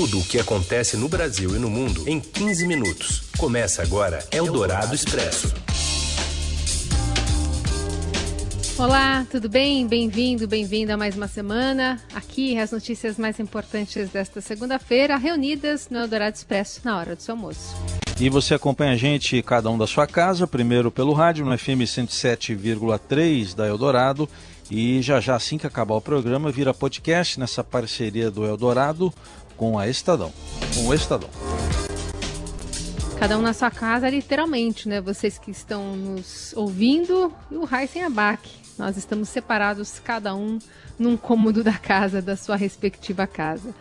Tudo o que acontece no Brasil e no mundo em 15 minutos. Começa agora Eldorado Expresso. Olá, tudo bem? Bem-vindo, bem-vinda a mais uma semana. Aqui as notícias mais importantes desta segunda-feira, reunidas no Eldorado Expresso na hora do seu almoço. E você acompanha a gente, cada um da sua casa, primeiro pelo rádio, no FM 107,3 da Eldorado. E já já, assim que acabar o programa, vira podcast nessa parceria do Eldorado com a Estadão. Com o Estadão. Cada um na sua casa, literalmente, né? Vocês que estão nos ouvindo e o Heisen Abac. Nós estamos separados, cada um num cômodo da casa, da sua respectiva casa.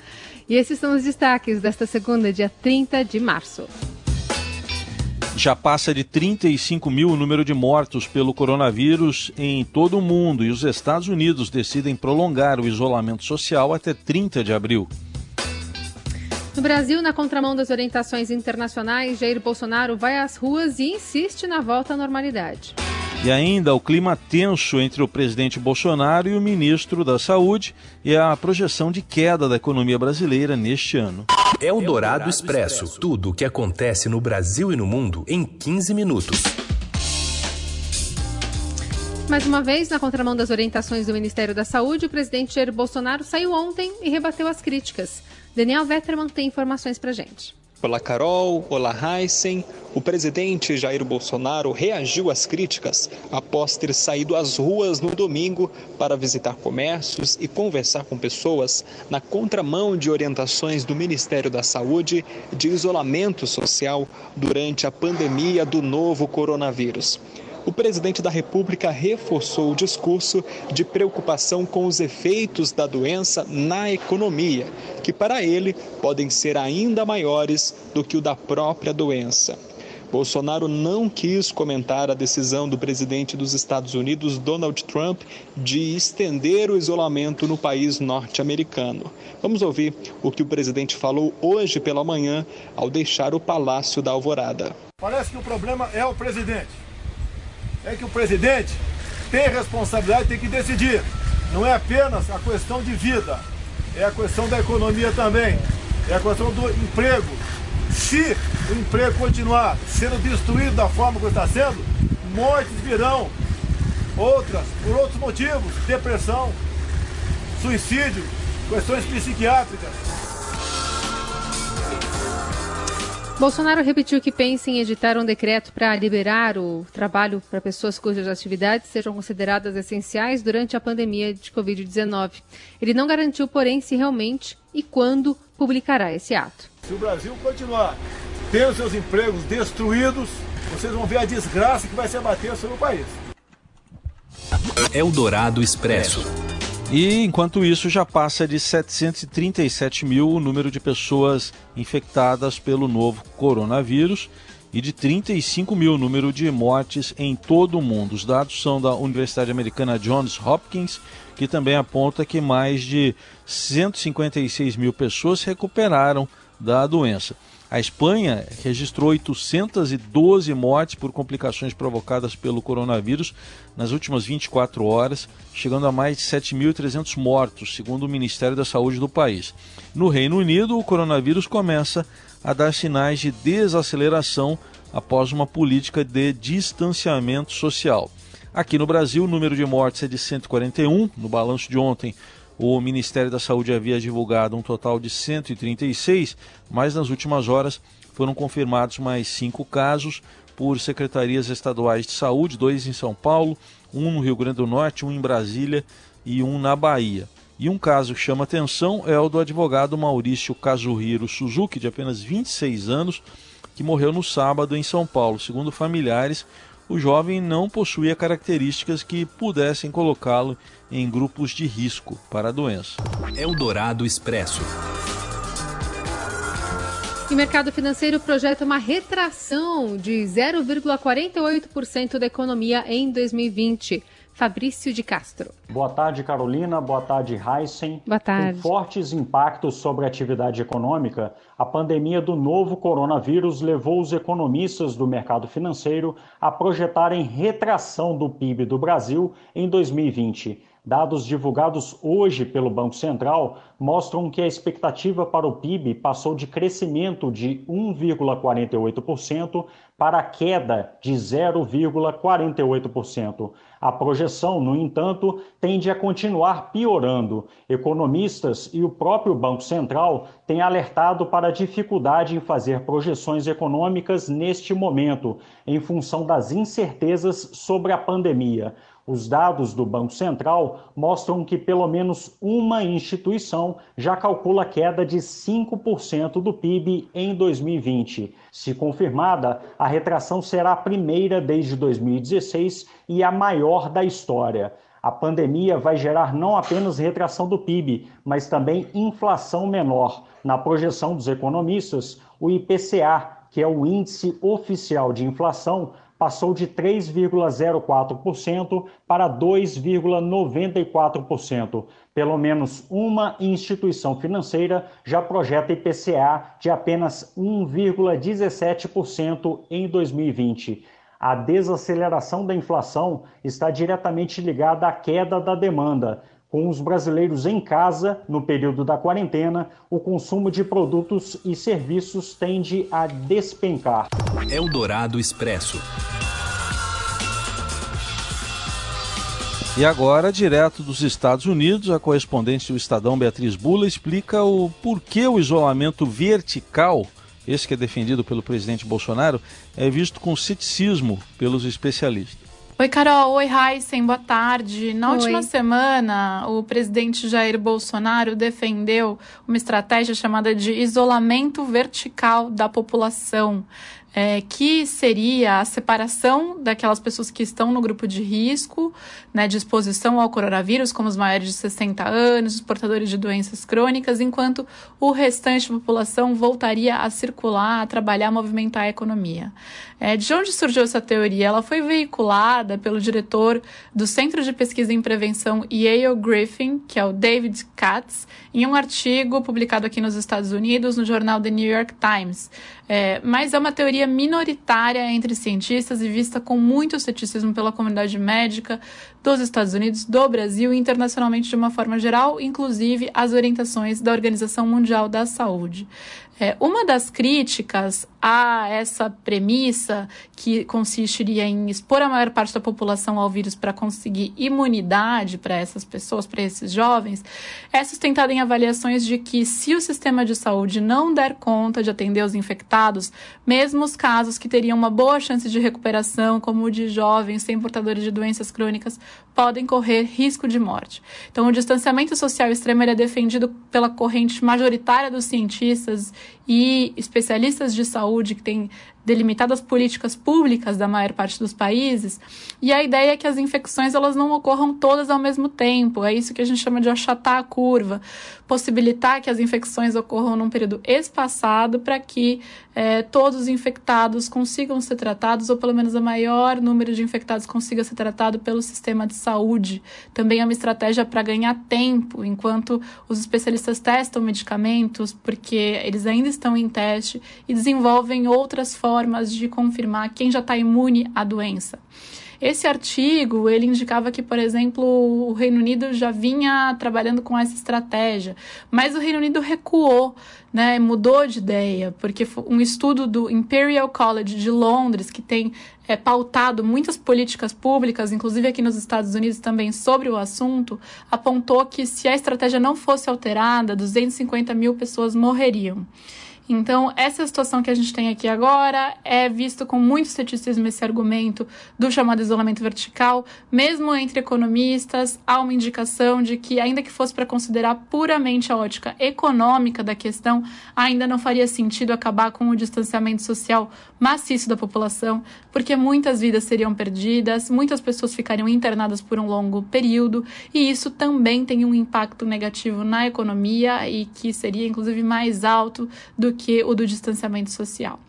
E esses são os destaques desta segunda, dia 30 de março. Já passa de 35 mil o número de mortos pelo coronavírus em todo o mundo e os Estados Unidos decidem prolongar o isolamento social até 30 de abril. No Brasil, na contramão das orientações internacionais, Jair Bolsonaro vai às ruas e insiste na volta à normalidade. E ainda o clima tenso entre o presidente Bolsonaro e o ministro da Saúde e a projeção de queda da economia brasileira neste ano. É o Dourado Expresso. Tudo o que acontece no Brasil e no mundo em 15 minutos. Mais uma vez, na contramão das orientações do Ministério da Saúde, o presidente Jair Bolsonaro saiu ontem e rebateu as críticas. Daniel Vetterman tem informações para gente. Olá, Carol. Olá, Heisen. O presidente Jair Bolsonaro reagiu às críticas após ter saído às ruas no domingo para visitar comércios e conversar com pessoas na contramão de orientações do Ministério da Saúde de isolamento social durante a pandemia do novo coronavírus o presidente da República reforçou o discurso de preocupação com os efeitos da doença na economia, que para ele podem ser ainda maiores do que o da própria doença. Bolsonaro não quis comentar a decisão do presidente dos Estados Unidos, Donald Trump, de estender o isolamento no país norte-americano. Vamos ouvir o que o presidente falou hoje pela manhã ao deixar o Palácio da Alvorada. Parece que o problema é o presidente é que o presidente tem responsabilidade, tem que decidir. Não é apenas a questão de vida, é a questão da economia também, é a questão do emprego. Se o emprego continuar sendo destruído da forma que está sendo, mortes virão. Outras, por outros motivos, depressão, suicídio, questões psiquiátricas. Bolsonaro repetiu que pensa em editar um decreto para liberar o trabalho para pessoas cujas atividades sejam consideradas essenciais durante a pandemia de Covid-19. Ele não garantiu, porém, se realmente e quando publicará esse ato. Se o Brasil continuar tendo seus empregos destruídos, vocês vão ver a desgraça que vai se abater sobre o país. Eldorado Expresso. E enquanto isso, já passa de 737 mil o número de pessoas infectadas pelo novo coronavírus e de 35 mil o número de mortes em todo o mundo. Os dados são da Universidade Americana Johns Hopkins, que também aponta que mais de 156 mil pessoas recuperaram da doença. A Espanha registrou 812 mortes por complicações provocadas pelo coronavírus nas últimas 24 horas, chegando a mais de 7.300 mortos, segundo o Ministério da Saúde do país. No Reino Unido, o coronavírus começa a dar sinais de desaceleração após uma política de distanciamento social. Aqui no Brasil, o número de mortes é de 141. No balanço de ontem, o Ministério da Saúde havia divulgado um total de 136, mas nas últimas horas foram confirmados mais cinco casos por secretarias estaduais de saúde, dois em São Paulo, um no Rio Grande do Norte, um em Brasília e um na Bahia. E um caso que chama atenção é o do advogado Maurício Kazuhiro Suzuki, de apenas 26 anos, que morreu no sábado em São Paulo. Segundo familiares, o jovem não possuía características que pudessem colocá-lo em grupos de risco para a doença. Eldorado Expresso. E o mercado financeiro projeta uma retração de 0,48% da economia em 2020. Fabrício de Castro. Boa tarde, Carolina. Boa tarde, Heisen. Boa tarde. Com fortes impactos sobre a atividade econômica, a pandemia do novo coronavírus levou os economistas do mercado financeiro a projetarem retração do PIB do Brasil em 2020 Dados divulgados hoje pelo Banco Central mostram que a expectativa para o PIB passou de crescimento de 1,48% para queda de 0,48%. A projeção, no entanto, tende a continuar piorando. Economistas e o próprio Banco Central têm alertado para a dificuldade em fazer projeções econômicas neste momento, em função das incertezas sobre a pandemia. Os dados do Banco Central mostram que pelo menos uma instituição já calcula queda de 5% do PIB em 2020. Se confirmada, a retração será a primeira desde 2016 e a maior da história. A pandemia vai gerar não apenas retração do PIB, mas também inflação menor. Na projeção dos economistas, o IPCA, que é o índice oficial de inflação, passou de 3,04% para 2,94%. Pelo menos uma instituição financeira já projeta IPCA de apenas 1,17% em 2020. A desaceleração da inflação está diretamente ligada à queda da demanda. Com os brasileiros em casa, no período da quarentena, o consumo de produtos e serviços tende a despencar. Eldorado Expresso. E agora, direto dos Estados Unidos, a correspondente do Estadão Beatriz Bula explica o porquê o isolamento vertical, esse que é defendido pelo presidente Bolsonaro, é visto com ceticismo pelos especialistas. Oi, Carol. Oi, Heisen. Boa tarde. Na Oi. última semana, o presidente Jair Bolsonaro defendeu uma estratégia chamada de isolamento vertical da população é, que seria a separação daquelas pessoas que estão no grupo de risco, né, de exposição ao coronavírus, como os maiores de 60 anos, os portadores de doenças crônicas, enquanto o restante da população voltaria a circular, a trabalhar, a movimentar a economia. É, de onde surgiu essa teoria? Ela foi veiculada pelo diretor do Centro de Pesquisa em Prevenção Yale Griffin, que é o David Katz, em um artigo publicado aqui nos Estados Unidos no jornal The New York Times. É, mas é uma teoria minoritária entre cientistas e vista com muito ceticismo pela comunidade médica dos Estados Unidos, do Brasil e internacionalmente de uma forma geral, inclusive as orientações da Organização Mundial da Saúde. É, uma das críticas a essa premissa, que consistiria em expor a maior parte da população ao vírus para conseguir imunidade para essas pessoas, para esses jovens, é sustentada em avaliações de que se o sistema de saúde não der conta de atender os infectados, mesmo os casos que teriam uma boa chance de recuperação, como o de jovens sem portadores de doenças crônicas, podem correr risco de morte. Então, o distanciamento social extremo é defendido pela corrente majoritária dos cientistas e especialistas de saúde que têm delimitadas políticas públicas da maior parte dos países, e a ideia é que as infecções elas não ocorram todas ao mesmo tempo. É isso que a gente chama de achatar a curva, possibilitar que as infecções ocorram num período espaçado para que é, todos os infectados consigam ser tratados, ou pelo menos o maior número de infectados consiga ser tratado pelo sistema de saúde. Também é uma estratégia para ganhar tempo, enquanto os especialistas testam medicamentos, porque eles ainda estão em teste e desenvolvem outras formas formas de confirmar quem já está imune à doença. Esse artigo, ele indicava que, por exemplo, o Reino Unido já vinha trabalhando com essa estratégia, mas o Reino Unido recuou, né, mudou de ideia, porque um estudo do Imperial College de Londres, que tem é, pautado muitas políticas públicas, inclusive aqui nos Estados Unidos também, sobre o assunto, apontou que se a estratégia não fosse alterada, 250 mil pessoas morreriam. Então, essa situação que a gente tem aqui agora. É visto com muito ceticismo esse argumento do chamado isolamento vertical, mesmo entre economistas, há uma indicação de que, ainda que fosse para considerar puramente a ótica econômica da questão, ainda não faria sentido acabar com o distanciamento social maciço da população, porque muitas vidas seriam perdidas, muitas pessoas ficariam internadas por um longo período, e isso também tem um impacto negativo na economia e que seria, inclusive, mais alto do que o do distanciamento social.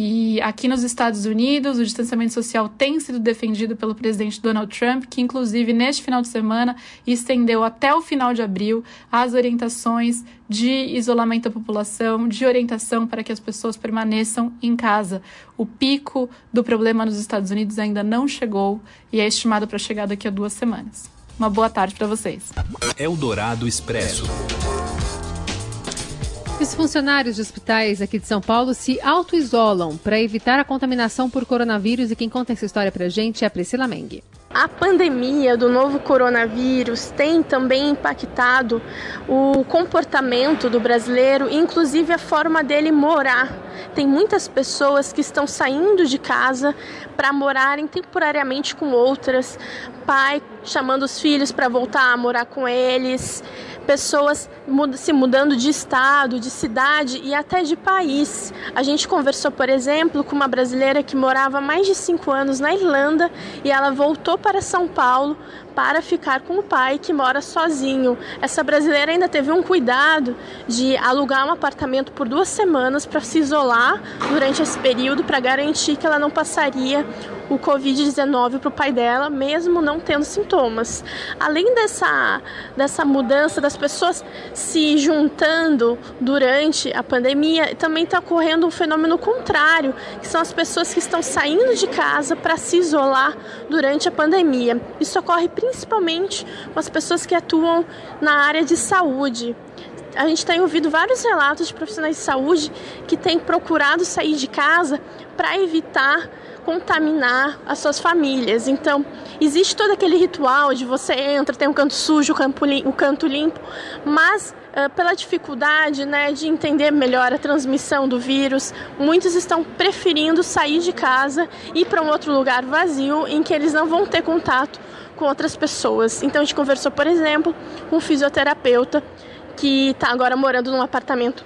E aqui nos Estados Unidos, o distanciamento social tem sido defendido pelo presidente Donald Trump, que inclusive neste final de semana estendeu até o final de abril as orientações de isolamento da população, de orientação para que as pessoas permaneçam em casa. O pico do problema nos Estados Unidos ainda não chegou e é estimado para chegar daqui a duas semanas. Uma boa tarde para vocês. Eldorado Expresso. Os funcionários de hospitais aqui de São Paulo se auto-isolam para evitar a contaminação por coronavírus e quem conta essa história para a gente é a Priscila Meng. A pandemia do novo coronavírus tem também impactado o comportamento do brasileiro, inclusive a forma dele morar. Tem muitas pessoas que estão saindo de casa para morarem temporariamente com outras, pai chamando os filhos para voltar a morar com eles, pessoas se mudando de estado, de cidade e até de país. A gente conversou, por exemplo, com uma brasileira que morava mais de cinco anos na Irlanda e ela voltou para São Paulo para ficar com o pai que mora sozinho. Essa brasileira ainda teve um cuidado de alugar um apartamento por duas semanas para se isolar durante esse período para garantir que ela não passaria o Covid-19 para o pai dela, mesmo não tendo sintomas. Além dessa, dessa mudança das pessoas se juntando durante a pandemia, também está ocorrendo um fenômeno contrário, que são as pessoas que estão saindo de casa para se isolar durante a pandemia. Isso ocorre principalmente com as pessoas que atuam na área de saúde a gente tem ouvido vários relatos de profissionais de saúde que têm procurado sair de casa para evitar contaminar as suas famílias. Então, existe todo aquele ritual de você entra, tem um canto sujo, o um canto limpo, mas uh, pela dificuldade né, de entender melhor a transmissão do vírus, muitos estão preferindo sair de casa e ir para um outro lugar vazio em que eles não vão ter contato com outras pessoas. Então, a gente conversou, por exemplo, com um fisioterapeuta que está agora morando num apartamento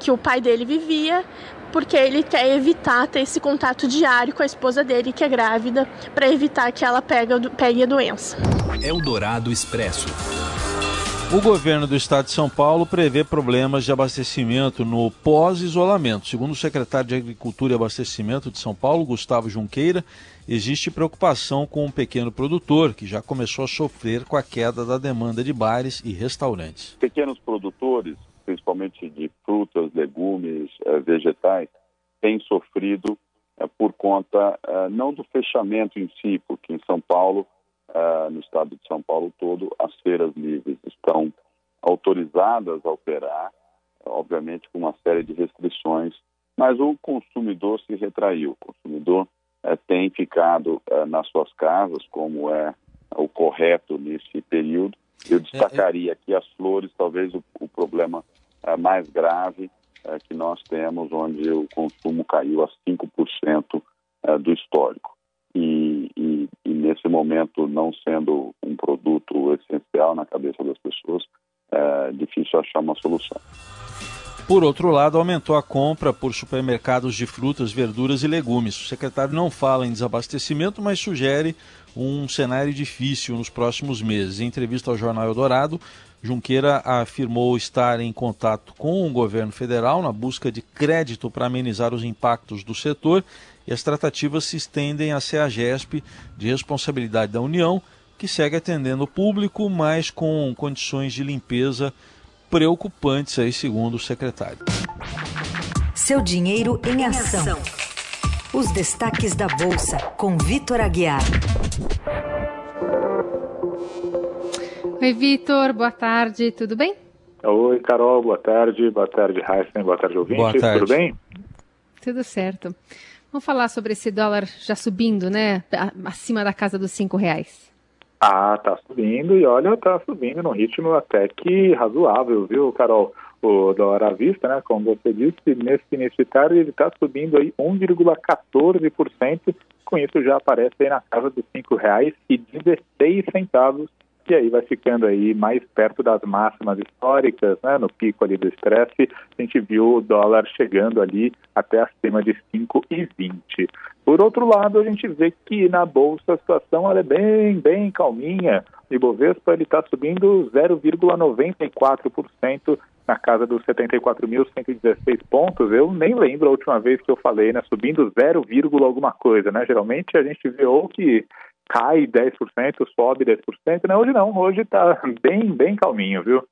que o pai dele vivia, porque ele quer evitar ter esse contato diário com a esposa dele, que é grávida, para evitar que ela pegue, pegue a doença. Eldorado Expresso. O governo do estado de São Paulo prevê problemas de abastecimento no pós-isolamento. Segundo o secretário de Agricultura e Abastecimento de São Paulo, Gustavo Junqueira, existe preocupação com o um pequeno produtor que já começou a sofrer com a queda da demanda de bares e restaurantes. Pequenos produtores principalmente de frutas, legumes, eh, vegetais, têm sofrido eh, por conta eh, não do fechamento em si, porque em São Paulo, no estado de São Paulo todo, as feiras livres estão autorizadas a operar, obviamente com uma série de restrições, mas o consumidor se retraiu. O consumidor tem ficado nas suas casas, como é o correto nesse período, eu destacaria aqui as flores, talvez o, o problema mais grave uh, que nós temos, onde o consumo caiu a 5% uh, do histórico. E, e, e, nesse momento, não sendo um produto essencial na cabeça das pessoas, é difícil achar uma solução. Por outro lado, aumentou a compra por supermercados de frutas, verduras e legumes. O secretário não fala em desabastecimento, mas sugere um cenário difícil nos próximos meses. Em entrevista ao jornal Eldorado, Junqueira afirmou estar em contato com o governo federal na busca de crédito para amenizar os impactos do setor e as tratativas se estendem à CEAGESP de responsabilidade da União, que segue atendendo o público, mas com condições de limpeza preocupantes aí, segundo o secretário. Seu dinheiro em ação. Os destaques da Bolsa, com Vitor Aguiar. Oi, Vitor, boa tarde, tudo bem? Oi, Carol, boa tarde, boa tarde, Heisen, boa tarde, ouvintes, boa tarde. tudo bem? Tudo certo. Vamos falar sobre esse dólar já subindo, né, acima da casa dos cinco reais. Ah, tá subindo e olha, tá subindo num ritmo até que razoável, viu, Carol? O dólar à vista, né, como você disse, nesse início de tarde ele está subindo aí 1,14%, com isso já aparece aí na casa dos R$ 5,16 e aí vai ficando aí mais perto das máximas históricas, né, no pico ali do estresse, a gente viu o dólar chegando ali até acima de 5,20. Por outro lado, a gente vê que na bolsa a situação é bem, bem calminha. O Ibovespa está subindo 0,94% na casa dos 74.116 pontos. Eu nem lembro a última vez que eu falei, né? Subindo 0, alguma coisa, né? Geralmente a gente vê ou que cai 10%, sobe 10%, né? Hoje não, hoje está bem, bem calminho, viu?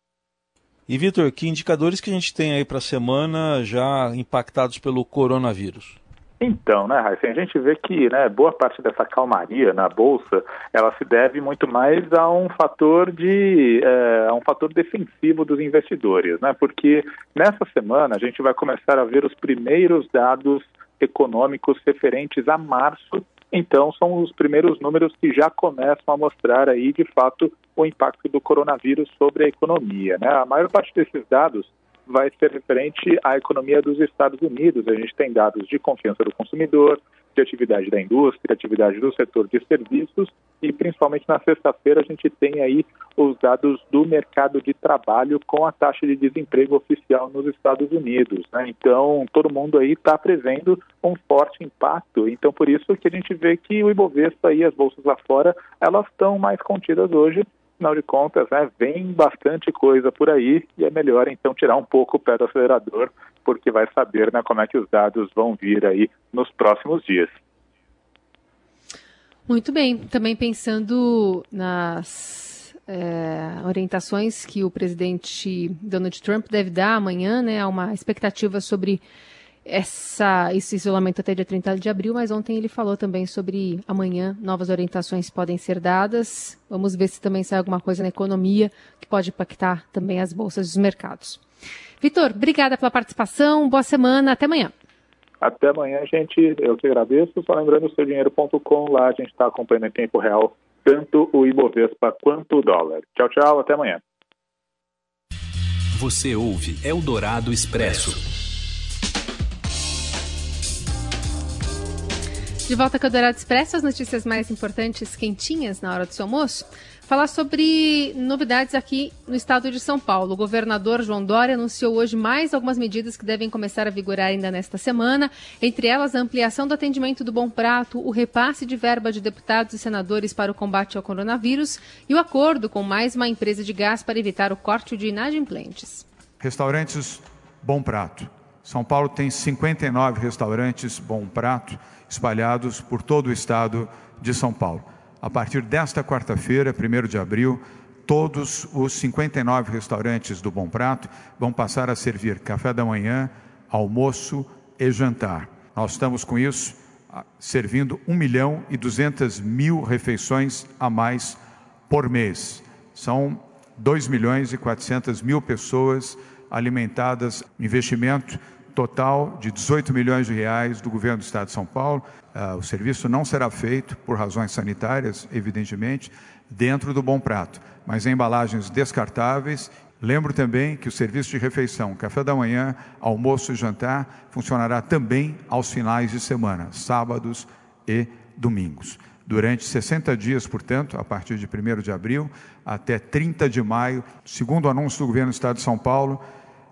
E Vitor, que indicadores que a gente tem aí para a semana já impactados pelo coronavírus? Então, né, Raíssa, a gente vê que né, boa parte dessa calmaria na Bolsa, ela se deve muito mais a um fator de é, a um fator defensivo dos investidores, né? Porque nessa semana a gente vai começar a ver os primeiros dados econômicos referentes a março então, são os primeiros números que já começam a mostrar aí, de fato, o impacto do coronavírus sobre a economia. Né? A maior parte desses dados vai ser referente à economia dos Estados Unidos. A gente tem dados de confiança do consumidor, de atividade da indústria, atividade do setor de serviços e principalmente na sexta-feira a gente tem aí os dados do mercado de trabalho com a taxa de desemprego oficial nos Estados Unidos. Né? Então todo mundo aí está prevendo um forte impacto. Então por isso que a gente vê que o Ibovespa e as bolsas lá fora elas estão mais contidas hoje afinal de contas, né, vem bastante coisa por aí e é melhor então tirar um pouco o pé do acelerador, porque vai saber né, como é que os dados vão vir aí nos próximos dias. Muito bem, também pensando nas é, orientações que o presidente Donald Trump deve dar amanhã, né, há uma expectativa sobre essa, esse isolamento até dia 30 de abril, mas ontem ele falou também sobre amanhã novas orientações podem ser dadas. Vamos ver se também sai alguma coisa na economia que pode impactar também as bolsas dos mercados. Vitor, obrigada pela participação, boa semana, até amanhã. Até amanhã, gente. Eu que agradeço. Só lembrando, o seudinheiro.com, lá a gente está acompanhando em tempo real tanto o Ibovespa quanto o dólar. Tchau, tchau, até amanhã. Você ouve Eldorado Expresso. De volta com o Dourado Expresso, as notícias mais importantes, quentinhas na hora do seu almoço. Falar sobre novidades aqui no estado de São Paulo. O governador João Dória anunciou hoje mais algumas medidas que devem começar a vigorar ainda nesta semana, entre elas a ampliação do atendimento do Bom Prato, o repasse de verba de deputados e senadores para o combate ao coronavírus e o acordo com mais uma empresa de gás para evitar o corte de inadimplentes. Restaurantes Bom Prato. São Paulo tem 59 restaurantes Bom Prato espalhados por todo o estado de São Paulo. A partir desta quarta-feira, 1 de abril, todos os 59 restaurantes do Bom Prato vão passar a servir café da manhã, almoço e jantar. Nós estamos com isso servindo 1 milhão e 200 mil refeições a mais por mês. São 2 milhões e 400 mil pessoas alimentadas, investimento total de 18 milhões de reais do governo do Estado de São Paulo. Uh, o serviço não será feito por razões sanitárias, evidentemente, dentro do Bom Prato, mas em embalagens descartáveis. Lembro também que o serviço de refeição, café da manhã, almoço e jantar, funcionará também aos finais de semana, sábados e domingos. Durante 60 dias, portanto, a partir de 1 de abril até 30 de maio, segundo o anúncio do governo do Estado de São Paulo,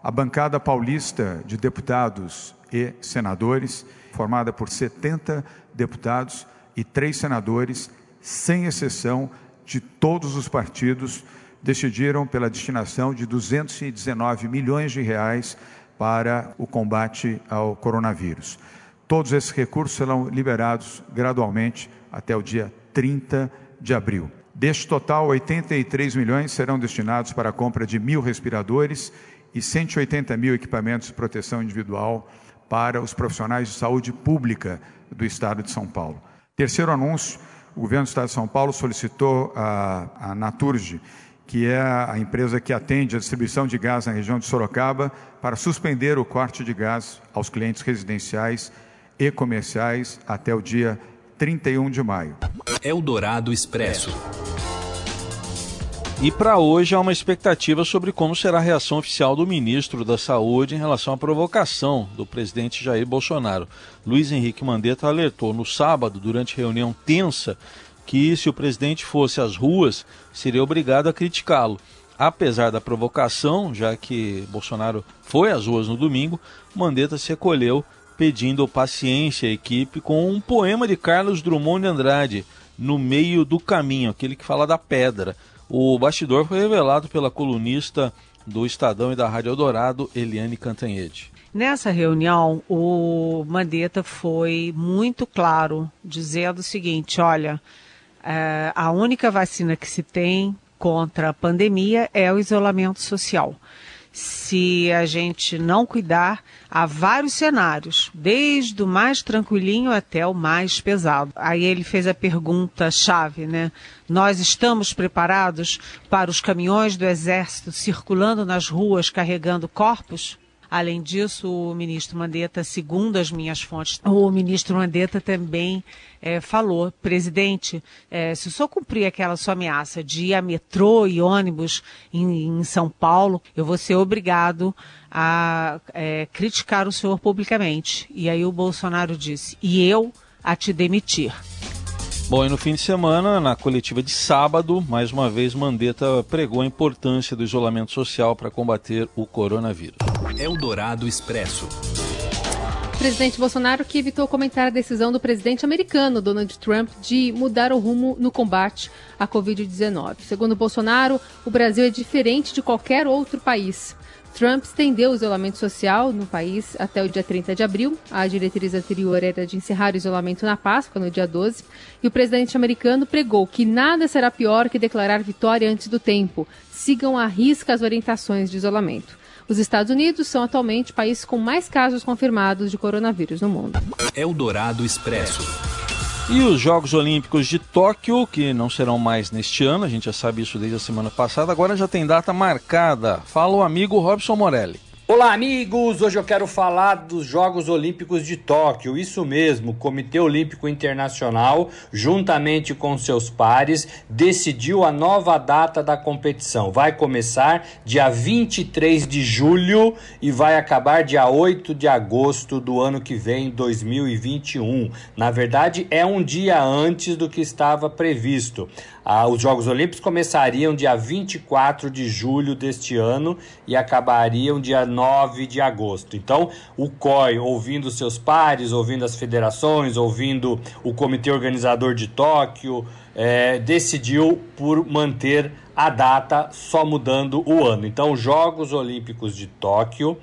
a bancada paulista de deputados e senadores, formada por 70 deputados e três senadores, sem exceção de todos os partidos, decidiram pela destinação de 219 milhões de reais para o combate ao coronavírus. Todos esses recursos serão liberados gradualmente até o dia 30 de abril. Deste total, 83 milhões serão destinados para a compra de mil respiradores e 180 mil equipamentos de proteção individual para os profissionais de saúde pública do Estado de São Paulo. Terceiro anúncio: o governo do Estado de São Paulo solicitou a, a Naturge, que é a empresa que atende a distribuição de gás na região de Sorocaba, para suspender o corte de gás aos clientes residenciais e comerciais até o dia 31 de maio. Eldorado Expresso. E para hoje há uma expectativa sobre como será a reação oficial do ministro da Saúde em relação à provocação do presidente Jair Bolsonaro. Luiz Henrique Mandetta alertou no sábado, durante reunião tensa, que se o presidente fosse às ruas, seria obrigado a criticá-lo. Apesar da provocação, já que Bolsonaro foi às ruas no domingo, Mandetta se recolheu pedindo paciência à equipe com um poema de Carlos Drummond de Andrade, No Meio do Caminho, aquele que fala da pedra. O bastidor foi revelado pela colunista do Estadão e da Rádio Eldorado, Eliane Cantanhede. Nessa reunião, o Mandetta foi muito claro, dizendo o seguinte: olha, é, a única vacina que se tem contra a pandemia é o isolamento social. Se a gente não cuidar, há vários cenários, desde o mais tranquilinho até o mais pesado. Aí ele fez a pergunta chave, né? Nós estamos preparados para os caminhões do exército circulando nas ruas carregando corpos? Além disso, o ministro Mandetta, segundo as minhas fontes, o ministro Mandetta também é, falou, presidente, é, se o senhor cumprir aquela sua ameaça de ir a metrô e ônibus em, em São Paulo, eu vou ser obrigado a é, criticar o senhor publicamente. E aí o Bolsonaro disse, e eu a te demitir. Bom, e no fim de semana, na coletiva de sábado, mais uma vez Mandetta pregou a importância do isolamento social para combater o coronavírus. Eldorado Expresso. O presidente Bolsonaro que evitou comentar a decisão do presidente americano Donald Trump de mudar o rumo no combate à Covid-19. Segundo Bolsonaro, o Brasil é diferente de qualquer outro país. Trump estendeu o isolamento social no país até o dia 30 de abril. A diretriz anterior era de encerrar o isolamento na Páscoa, no dia 12. E o presidente americano pregou que nada será pior que declarar vitória antes do tempo. Sigam à risca as orientações de isolamento. Os Estados Unidos são atualmente o país com mais casos confirmados de coronavírus no mundo. Eldorado Expresso. E os Jogos Olímpicos de Tóquio, que não serão mais neste ano, a gente já sabe isso desde a semana passada, agora já tem data marcada. Fala o amigo Robson Morelli. Olá, amigos! Hoje eu quero falar dos Jogos Olímpicos de Tóquio. Isso mesmo, o Comitê Olímpico Internacional, juntamente com seus pares, decidiu a nova data da competição. Vai começar dia 23 de julho e vai acabar dia 8 de agosto do ano que vem, 2021. Na verdade, é um dia antes do que estava previsto. Ah, os Jogos Olímpicos começariam dia 24 de julho deste ano e acabariam dia 9 de agosto. Então, o COI, ouvindo seus pares, ouvindo as federações, ouvindo o comitê organizador de Tóquio, é, decidiu por manter a data só mudando o ano. Então, os Jogos Olímpicos de Tóquio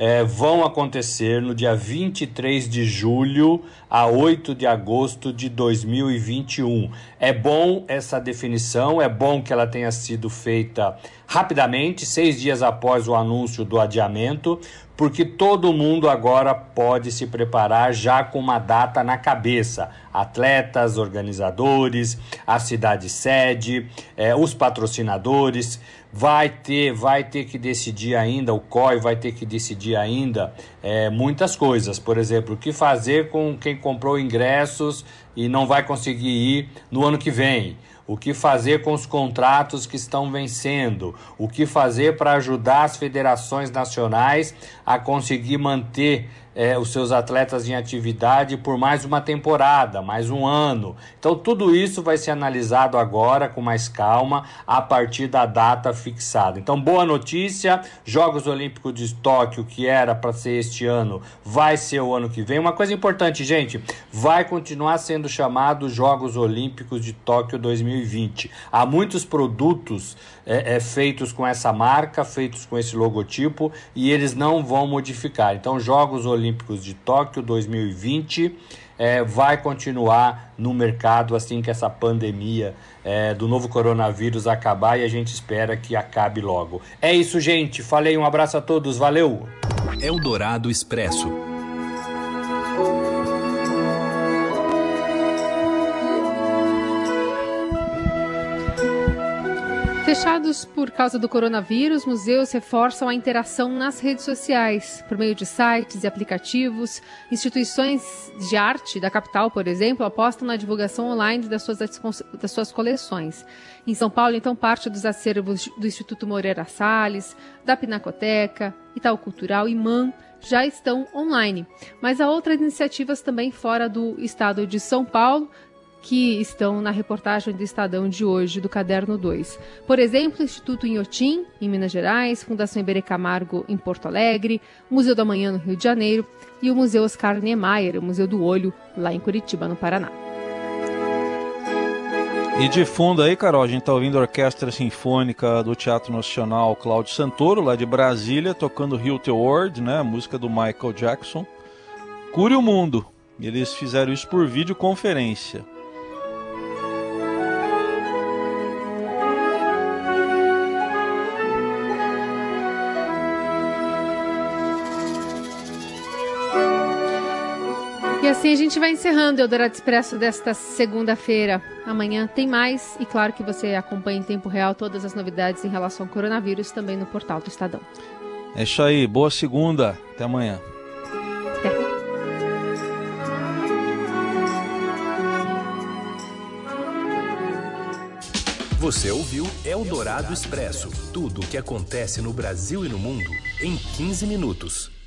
é, vão acontecer no dia 23 de julho a 8 de agosto de 2021. É bom essa definição, é bom que ela tenha sido feita rapidamente, seis dias após o anúncio do adiamento, porque todo mundo agora pode se preparar já com uma data na cabeça. Atletas, organizadores, a cidade sede, é, os patrocinadores vai ter, vai ter que decidir ainda, o COI vai ter que decidir ainda é, muitas coisas. Por exemplo, o que fazer com quem comprou ingressos e não vai conseguir ir no ano que vem. O que fazer com os contratos que estão vencendo? O que fazer para ajudar as federações nacionais a conseguir manter é, os seus atletas em atividade por mais uma temporada, mais um ano. Então, tudo isso vai ser analisado agora com mais calma a partir da data fixada. Então, boa notícia: Jogos Olímpicos de Tóquio, que era para ser este ano, vai ser o ano que vem. Uma coisa importante, gente: vai continuar sendo chamado Jogos Olímpicos de Tóquio 2020. Há muitos produtos é, é, feitos com essa marca, feitos com esse logotipo, e eles não vão modificar. Então, Jogos Olímpicos de Tóquio 2020 é, vai continuar no mercado assim que essa pandemia é, do novo coronavírus acabar e a gente espera que acabe logo. É isso, gente. Falei, um abraço a todos, valeu! Eldorado Expresso. Fechados por causa do coronavírus, museus reforçam a interação nas redes sociais, por meio de sites e aplicativos. Instituições de arte da capital, por exemplo, apostam na divulgação online das suas, das suas coleções. Em São Paulo, então, parte dos acervos do Instituto Moreira Salles, da Pinacoteca, Itaú Cultural e MAN já estão online. Mas há outras iniciativas também fora do estado de São Paulo, que estão na reportagem do Estadão de hoje, do Caderno 2. Por exemplo, Instituto Inhotim, em Minas Gerais, Fundação Iberê Camargo, em Porto Alegre, Museu da Manhã, no Rio de Janeiro, e o Museu Oscar Niemeyer, o Museu do Olho, lá em Curitiba, no Paraná. E de fundo aí, Carol, a gente está ouvindo a Orquestra Sinfônica do Teatro Nacional Cláudio Santoro, lá de Brasília, tocando Rio The World, né, a música do Michael Jackson. Cure o Mundo. Eles fizeram isso por videoconferência. Assim a gente vai encerrando o Eldorado Expresso desta segunda-feira. Amanhã tem mais e claro que você acompanha em tempo real todas as novidades em relação ao coronavírus também no portal do Estadão. É isso aí, boa segunda, até amanhã. Até. Você ouviu Eldorado Expresso tudo o que acontece no Brasil e no mundo em 15 minutos.